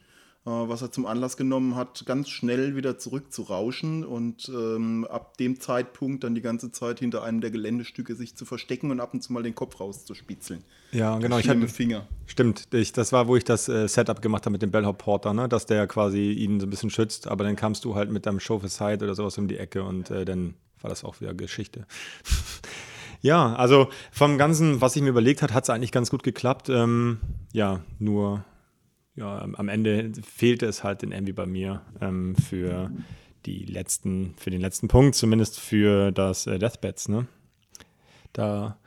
was er zum Anlass genommen hat, ganz schnell wieder zurück zu rauschen und ähm, ab dem Zeitpunkt dann die ganze Zeit hinter einem der Geländestücke sich zu verstecken und ab und zu mal den Kopf rauszuspitzeln. Ja, genau. Ich hatte Finger. Stimmt, ich, das war, wo ich das äh, Setup gemacht habe mit dem Bellhop Porter, ne? dass der quasi ihn so ein bisschen schützt, aber dann kamst du halt mit deinem Show for Side oder sowas um die Ecke und äh, dann war das auch wieder Geschichte. *laughs* Ja, also vom Ganzen, was ich mir überlegt hat, hat es eigentlich ganz gut geklappt. Ähm, ja, nur ja, am Ende fehlte es halt in Envy bei mir ähm, für die letzten, für den letzten Punkt, zumindest für das äh, Deathbeds, ne? Da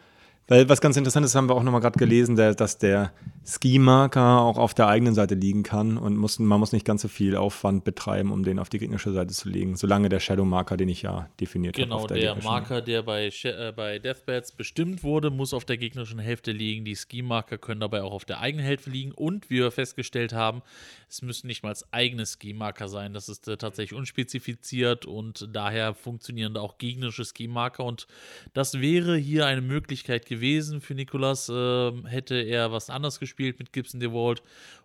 weil was ganz interessant ist, haben wir auch nochmal gerade gelesen, der, dass der Ski-Marker auch auf der eigenen Seite liegen kann und muss, man muss nicht ganz so viel Aufwand betreiben, um den auf die gegnerische Seite zu legen, solange der Shadow-Marker, den ich ja definiert habe. Genau, der, der Marker, der bei, äh, bei Deathbeds bestimmt wurde, muss auf der gegnerischen Hälfte liegen. Die Ski-Marker können dabei auch auf der eigenen Hälfte liegen und wie wir festgestellt haben, es müssen nicht mal eigene Ski-Marker sein. Das ist äh, tatsächlich unspezifiziert und daher funktionieren da auch gegnerische Ski-Marker und das wäre hier eine Möglichkeit gewesen, gewesen für Nikolas, äh, hätte er was anderes gespielt mit Gibson DeWalt,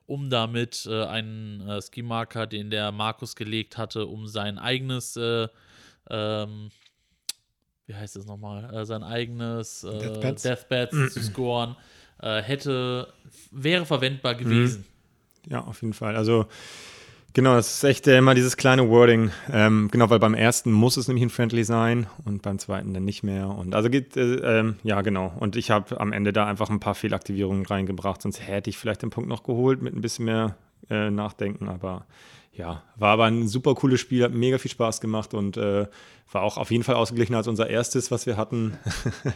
um damit äh, einen äh, Ski-Marker, den der Markus gelegt hatte, um sein eigenes, äh, ähm, wie heißt das nochmal, äh, sein eigenes äh, Deathbeds, Deathbeds zu scoren, hätte, wäre verwendbar mhm. gewesen. Ja, auf jeden Fall. Also Genau, das ist echt äh, immer dieses kleine Wording. Ähm, genau, weil beim ersten muss es nämlich ein Friendly sein und beim zweiten dann nicht mehr. Und also geht, äh, ähm, ja, genau. Und ich habe am Ende da einfach ein paar Fehlaktivierungen reingebracht, sonst hätte ich vielleicht den Punkt noch geholt mit ein bisschen mehr äh, Nachdenken. Aber ja, war aber ein super cooles Spiel, hat mega viel Spaß gemacht und äh, war auch auf jeden Fall ausgeglichener als unser erstes, was wir hatten.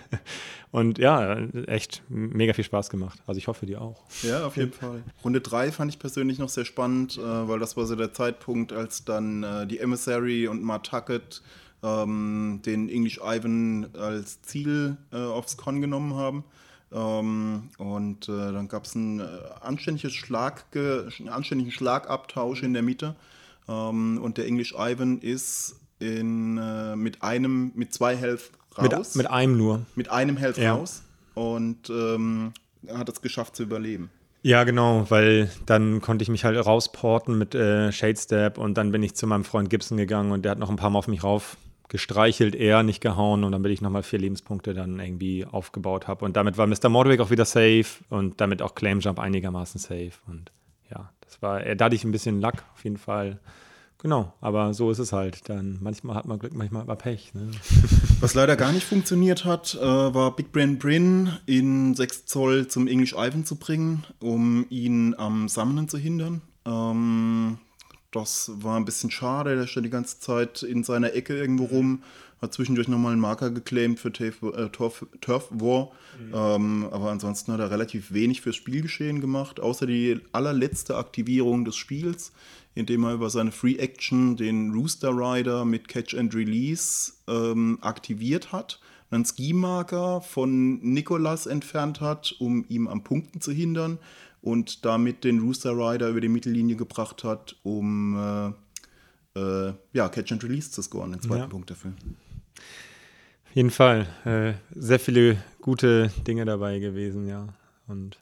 *laughs* und ja, echt mega viel Spaß gemacht. Also ich hoffe, dir auch. Ja, auf jeden Fall. Runde 3 fand ich persönlich noch sehr spannend, äh, weil das war so der Zeitpunkt, als dann äh, die Emissary und Mark Tuckett ähm, den English Ivan als Ziel äh, aufs Con genommen haben. Ähm, und äh, dann gab es einen, äh, anständiges Schlag, einen anständigen Schlagabtausch in der Mitte. Ähm, und der English Ivan ist in, äh, mit einem, mit zwei Health raus. Mit, mit einem nur. Mit einem Health ja. raus. Und ähm, hat es geschafft zu überleben. Ja, genau, weil dann konnte ich mich halt rausporten mit äh, Shadestab und dann bin ich zu meinem Freund Gibson gegangen und der hat noch ein paar Mal auf mich rauf gestreichelt, eher nicht gehauen und damit ich nochmal vier Lebenspunkte dann irgendwie aufgebaut habe. Und damit war Mr. Mordwick auch wieder safe und damit auch Claim Jump einigermaßen safe. Und ja, das war, da hatte ich ein bisschen Luck auf jeden Fall. Genau, aber so ist es halt. Dann manchmal hat man Glück, manchmal hat man Pech. Ne? *laughs* Was leider gar nicht funktioniert hat, äh, war Big Brain Brin in 6 Zoll zum English Ivan zu bringen, um ihn am Sammeln zu hindern. Ähm, das war ein bisschen schade. Der stand die ganze Zeit in seiner Ecke irgendwo rum. Hat zwischendurch nochmal einen Marker geclaimed für Turf, äh, Turf, Turf War. Mhm. Ähm, aber ansonsten hat er relativ wenig fürs Spielgeschehen gemacht, außer die allerletzte Aktivierung des Spiels, indem er über seine Free Action den Rooster Rider mit Catch and Release ähm, aktiviert hat einen Ski-Marker von Nicolas entfernt hat, um ihm am Punkten zu hindern und damit den Rooster Rider über die Mittellinie gebracht hat, um äh, äh, ja, Catch and Release zu scoren, den zweiten ja. Punkt dafür. Auf jeden Fall. Äh, sehr viele gute Dinge dabei gewesen, ja. Und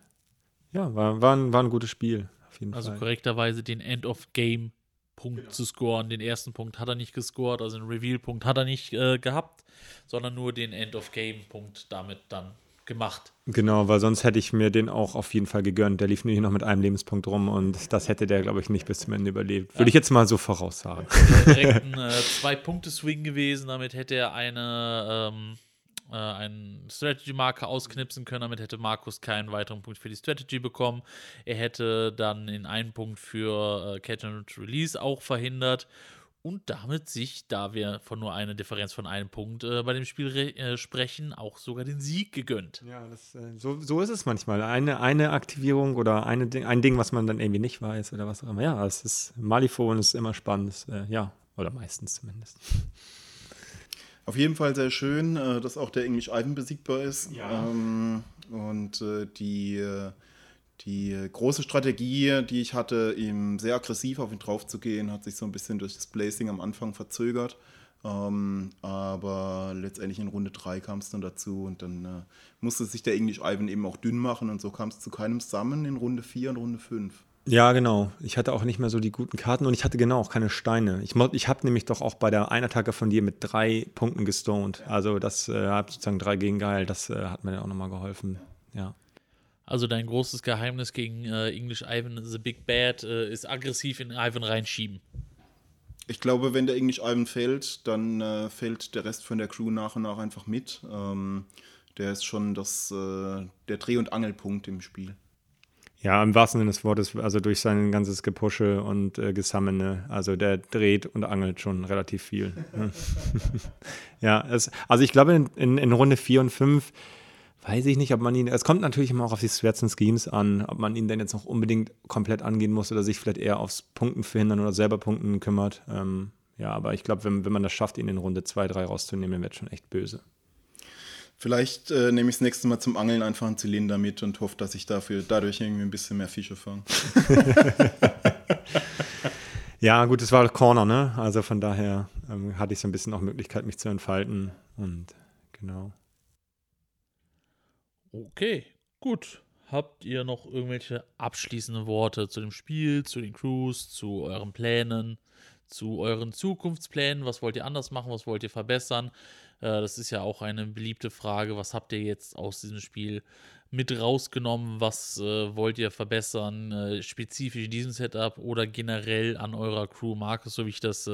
ja, war, war, ein, war ein gutes Spiel. also Fall. korrekterweise den End of Game Punkt genau. zu scoren. Den ersten Punkt hat er nicht gescored, also den Reveal-Punkt hat er nicht äh, gehabt, sondern nur den End of Game-Punkt damit dann gemacht. Genau, weil sonst hätte ich mir den auch auf jeden Fall gegönnt. Der lief nur hier noch mit einem Lebenspunkt rum und das hätte der, glaube ich, nicht bis zum Ende überlebt. Ja. Würde ich jetzt mal so voraussagen. Direkt *laughs* ein äh, Zwei-Punkte-Swing gewesen, damit hätte er eine. Ähm, äh, einen Strategy-Marker ausknipsen können. Damit hätte Markus keinen weiteren Punkt für die Strategy bekommen. Er hätte dann in einen Punkt für äh, Catch and Release auch verhindert und damit sich, da wir von nur einer Differenz von einem Punkt äh, bei dem Spiel äh, sprechen, auch sogar den Sieg gegönnt. Ja, das, äh, so, so ist es manchmal. Eine, eine Aktivierung oder eine, ein Ding, was man dann irgendwie nicht weiß oder was auch immer. Ja, es ist Malifon ist immer spannend. Äh, ja, oder meistens zumindest. Auf jeden Fall sehr schön, äh, dass auch der English Ivan besiegbar ist. Ja. Ähm, und äh, die die große Strategie, die ich hatte, ihm sehr aggressiv auf ihn drauf zu gehen, hat sich so ein bisschen durch das Blazing am Anfang verzögert. Ähm, aber letztendlich in Runde 3 kam es dann dazu und dann äh, musste sich der English Ivan eben auch dünn machen und so kam es zu keinem Summon in Runde 4 und Runde 5. Ja, genau. Ich hatte auch nicht mehr so die guten Karten und ich hatte genau auch keine Steine. Ich, ich habe nämlich doch auch bei der Einattacke von dir mit drei Punkten gestoned. Also das äh, hat sozusagen drei gegen geil. Das äh, hat mir dann auch nochmal geholfen. Ja. Also dein großes Geheimnis gegen äh, English Ivan the Big Bad äh, ist aggressiv in Ivan reinschieben. Ich glaube, wenn der English Ivan fällt, dann äh, fällt der Rest von der Crew nach und nach einfach mit. Ähm, der ist schon das, äh, der Dreh- und Angelpunkt im Spiel. Ja, im wahrsten Sinne des Wortes, also durch sein ganzes Gepusche und äh, Gesammene. Also der dreht und angelt schon relativ viel. *laughs* ja, es, also ich glaube, in, in, in Runde 4 und 5 weiß ich nicht, ob man ihn, es kommt natürlich immer auch auf die Sweats und Schemes an, ob man ihn denn jetzt noch unbedingt komplett angehen muss oder sich vielleicht eher aufs Punkten verhindern oder selber Punkten kümmert. Ähm, ja, aber ich glaube, wenn, wenn man das schafft, ihn in Runde 2, 3 rauszunehmen, wird schon echt böse. Vielleicht äh, nehme ich das nächste Mal zum Angeln einfach einen Zylinder mit und hoffe, dass ich dafür dadurch irgendwie ein bisschen mehr Fische fange. *laughs* ja, gut, es war Corner, ne? Also von daher ähm, hatte ich so ein bisschen auch Möglichkeit, mich zu entfalten. Und genau. Okay, gut. Habt ihr noch irgendwelche abschließenden Worte zu dem Spiel, zu den Crews, zu euren Plänen, zu euren Zukunftsplänen? Was wollt ihr anders machen? Was wollt ihr verbessern? Äh, das ist ja auch eine beliebte Frage. Was habt ihr jetzt aus diesem Spiel mit rausgenommen? Was äh, wollt ihr verbessern, äh, spezifisch in diesem Setup oder generell an eurer Crew? Markus, so wie ich das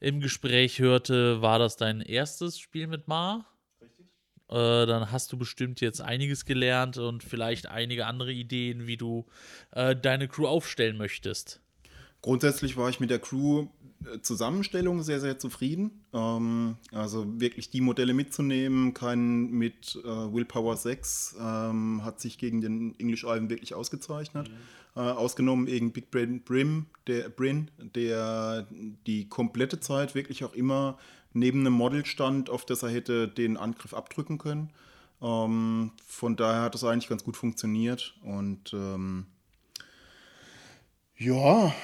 im Gespräch hörte, war das dein erstes Spiel mit Mar? Äh, dann hast du bestimmt jetzt einiges gelernt und vielleicht einige andere Ideen, wie du äh, deine Crew aufstellen möchtest. Grundsätzlich war ich mit der Crew äh, Zusammenstellung sehr, sehr zufrieden. Ähm, also wirklich die Modelle mitzunehmen, kein mit äh, Willpower 6 ähm, hat sich gegen den English Ivan wirklich ausgezeichnet. Mhm. Äh, ausgenommen eben Big Brain Brim, der Brin, der die komplette Zeit wirklich auch immer neben einem Model stand, auf das er hätte den Angriff abdrücken können. Ähm, von daher hat das eigentlich ganz gut funktioniert und ähm, ja,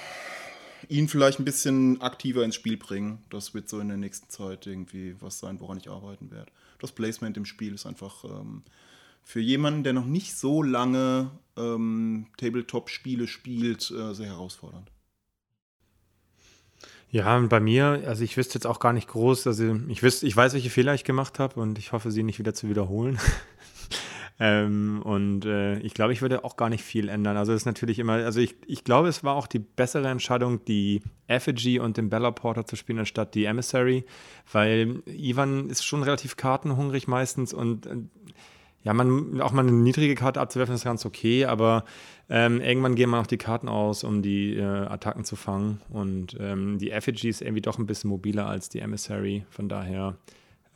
ihn vielleicht ein bisschen aktiver ins Spiel bringen. Das wird so in der nächsten Zeit irgendwie was sein, woran ich arbeiten werde. Das Placement im Spiel ist einfach ähm, für jemanden, der noch nicht so lange ähm, Tabletop-Spiele spielt, äh, sehr herausfordernd. Ja, und bei mir, also ich wüsste jetzt auch gar nicht groß, also ich wüsste, ich weiß, welche Fehler ich gemacht habe und ich hoffe, sie nicht wieder zu wiederholen. *laughs* ähm, und äh, ich glaube, ich würde auch gar nicht viel ändern. Also es ist natürlich immer, also ich, ich glaube, es war auch die bessere Entscheidung, die Effigy und den Bella Porter zu spielen, anstatt die Emissary, weil Ivan ist schon relativ kartenhungrig meistens und äh, ja, man, auch mal eine niedrige Karte abzuwerfen ist ganz okay, aber ähm, irgendwann gehen man auch die Karten aus, um die äh, Attacken zu fangen. Und ähm, die Effigy ist irgendwie doch ein bisschen mobiler als die Emissary. Von daher,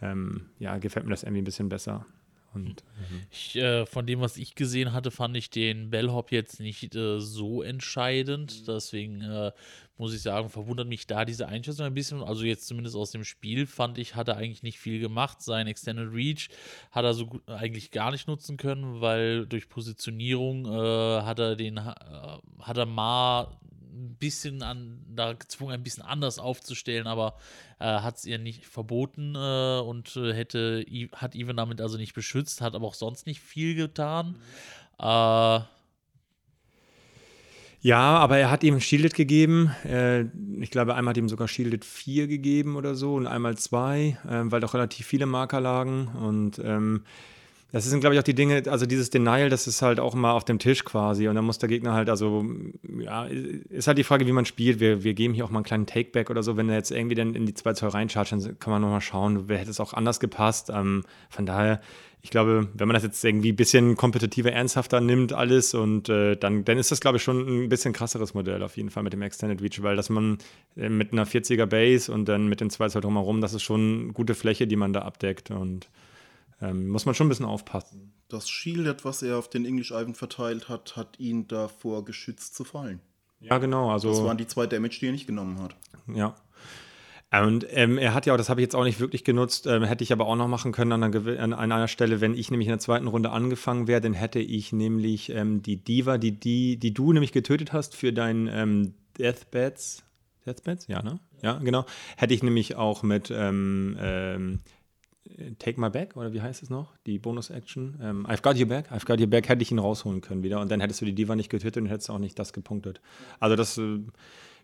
ähm, ja, gefällt mir das irgendwie ein bisschen besser. Und, mhm. ich, äh, von dem, was ich gesehen hatte, fand ich den Bellhop jetzt nicht äh, so entscheidend. Mhm. Deswegen äh, muss ich sagen, verwundert mich da diese Einschätzung ein bisschen. Also jetzt zumindest aus dem Spiel fand ich, hat er eigentlich nicht viel gemacht. Sein Extended Reach hat er so gut, eigentlich gar nicht nutzen können, weil durch Positionierung äh, hat er den, äh, hat er Ma ein bisschen an, da gezwungen, ein bisschen anders aufzustellen, aber äh, hat es ihr nicht verboten äh, und äh, hätte, hat Even damit also nicht beschützt, hat aber auch sonst nicht viel getan. Mhm. Ja, aber er hat ihm Shielded gegeben. Äh, ich glaube, einmal hat ihm sogar Shielded 4 gegeben oder so und einmal 2, äh, weil doch relativ viele Marker lagen. Und ähm, das sind, glaube ich, auch die Dinge, also dieses Denial, das ist halt auch immer auf dem Tisch quasi. Und dann muss der Gegner halt, also, ja, ist halt die Frage, wie man spielt. Wir, wir geben hier auch mal einen kleinen Takeback oder so. Wenn er jetzt irgendwie dann in die 2 Zoll reinchargt, dann kann man nochmal schauen, wer hätte es auch anders gepasst. Ähm, von daher, ich glaube, wenn man das jetzt irgendwie ein bisschen kompetitiver, ernsthafter nimmt, alles, und äh, dann, dann ist das, glaube ich, schon ein bisschen krasseres Modell auf jeden Fall mit dem Extended Reach, weil dass man äh, mit einer 40er Base und dann mit den 2 Zoll drumherum, das ist schon gute Fläche, die man da abdeckt. Und ähm, muss man schon ein bisschen aufpassen. Das Shield, was er auf den English Ivan verteilt hat, hat ihn davor geschützt zu fallen. Ja, genau. Also, das waren die zwei Damage, die er nicht genommen hat. Ja. Und ähm, er hat ja auch, das habe ich jetzt auch nicht wirklich genutzt, ähm, hätte ich aber auch noch machen können an einer, an einer, Stelle, wenn ich nämlich in der zweiten Runde angefangen wäre, dann hätte ich nämlich ähm, die Diva, die, die, die du nämlich getötet hast für dein ähm, Deathbeds. Deathbeds? Ja, ne? Ja, genau. Hätte ich nämlich auch mit ähm, ähm, Take My Back oder wie heißt es noch? Die Bonus-Action. Ähm, I've Got Your Back. I've Got Your Back hätte ich ihn rausholen können wieder und dann hättest du die Diva nicht getötet und hättest auch nicht das gepunktet. Also das, äh,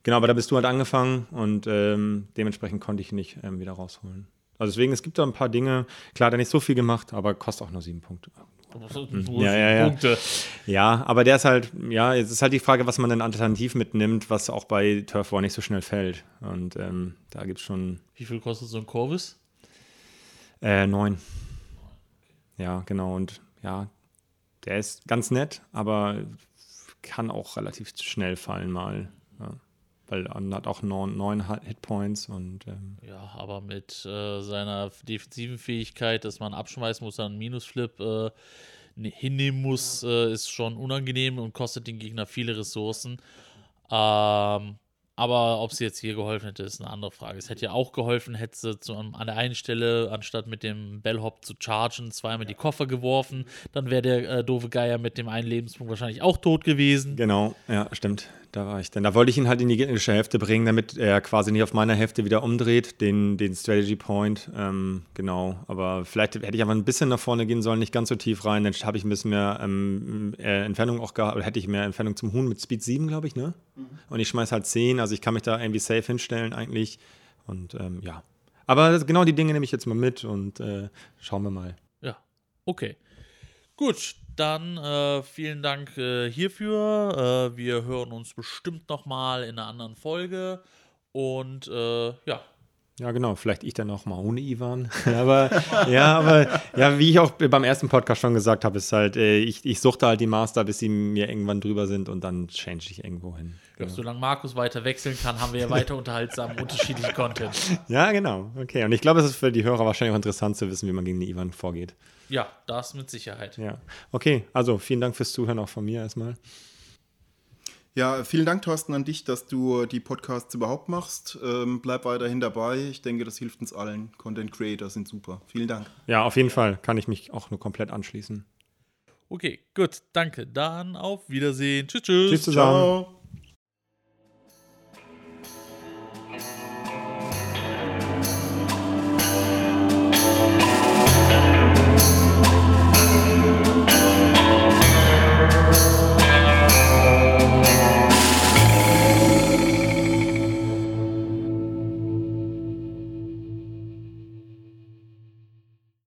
genau, aber da bist du halt angefangen und ähm, dementsprechend konnte ich ihn nicht ähm, wieder rausholen. Also deswegen, es gibt da ein paar Dinge. Klar, der nicht so viel gemacht, aber kostet auch nur sieben Punkte. Hm. Ja, ja, ja. Punkte. Ja, aber der ist halt, ja, es ist halt die Frage, was man dann alternativ mitnimmt, was auch bei Turf War nicht so schnell fällt. Und ähm, da gibt es schon. Wie viel kostet so ein Corvus? Äh, neun. Ja, genau. Und ja, der ist ganz nett, aber kann auch relativ schnell fallen mal. Ja. Weil er hat auch neun, neun Hitpoints und. Ähm ja, aber mit äh, seiner defensiven Fähigkeit, dass man abschmeißen muss, einen Minusflip äh, hinnehmen muss, äh, ist schon unangenehm und kostet den Gegner viele Ressourcen. Ähm, aber ob sie jetzt hier geholfen hätte, ist eine andere Frage. Es hätte ja auch geholfen, hätte sie zu, an der einen Stelle, anstatt mit dem Bellhop zu chargen, zweimal die Koffer geworfen. Dann wäre der äh, doofe Geier mit dem einen Lebenspunkt wahrscheinlich auch tot gewesen. Genau, ja, stimmt. Da war ich dann. Da wollte ich ihn halt in die gegnerische Hälfte bringen, damit er quasi nicht auf meiner Hälfte wieder umdreht, den, den Strategy Point. Ähm, genau. Aber vielleicht hätte ich aber ein bisschen nach vorne gehen sollen, nicht ganz so tief rein. Dann habe ich ein bisschen mehr ähm, äh, Entfernung auch gehabt, oder hätte ich mehr Entfernung zum Huhn mit Speed 7, glaube ich, ne? Und ich schmeiße halt 10, also ich kann mich da irgendwie safe hinstellen eigentlich. Und ähm, ja. Aber genau die Dinge nehme ich jetzt mal mit und äh, schauen wir mal. Ja, okay. Gut, dann äh, vielen Dank äh, hierfür. Äh, wir hören uns bestimmt nochmal in einer anderen Folge. Und äh, ja. Ja, genau. Vielleicht ich dann auch mal ohne Ivan. *laughs* aber ja, aber ja, wie ich auch beim ersten Podcast schon gesagt habe, ist halt, äh, ich, ich suchte halt die Master, bis sie mir irgendwann drüber sind und dann change ich irgendwo hin. Genau. Solange Markus weiter wechseln kann, haben wir ja weiter unterhaltsam *laughs* unterschiedliche Content. Ja, genau. Okay. Und ich glaube, es ist für die Hörer wahrscheinlich auch interessant zu wissen, wie man gegen den Ivan vorgeht. Ja, das mit Sicherheit. Ja. Okay, also vielen Dank fürs Zuhören auch von mir erstmal. Ja, vielen Dank, Thorsten, an dich, dass du die Podcasts überhaupt machst. Ähm, bleib weiterhin dabei. Ich denke, das hilft uns allen. Content Creator sind super. Vielen Dank. Ja, auf jeden Fall kann ich mich auch nur komplett anschließen. Okay, gut, danke. Dann auf Wiedersehen. Tschüss, tschüss. Tschüss zusammen. Ciao.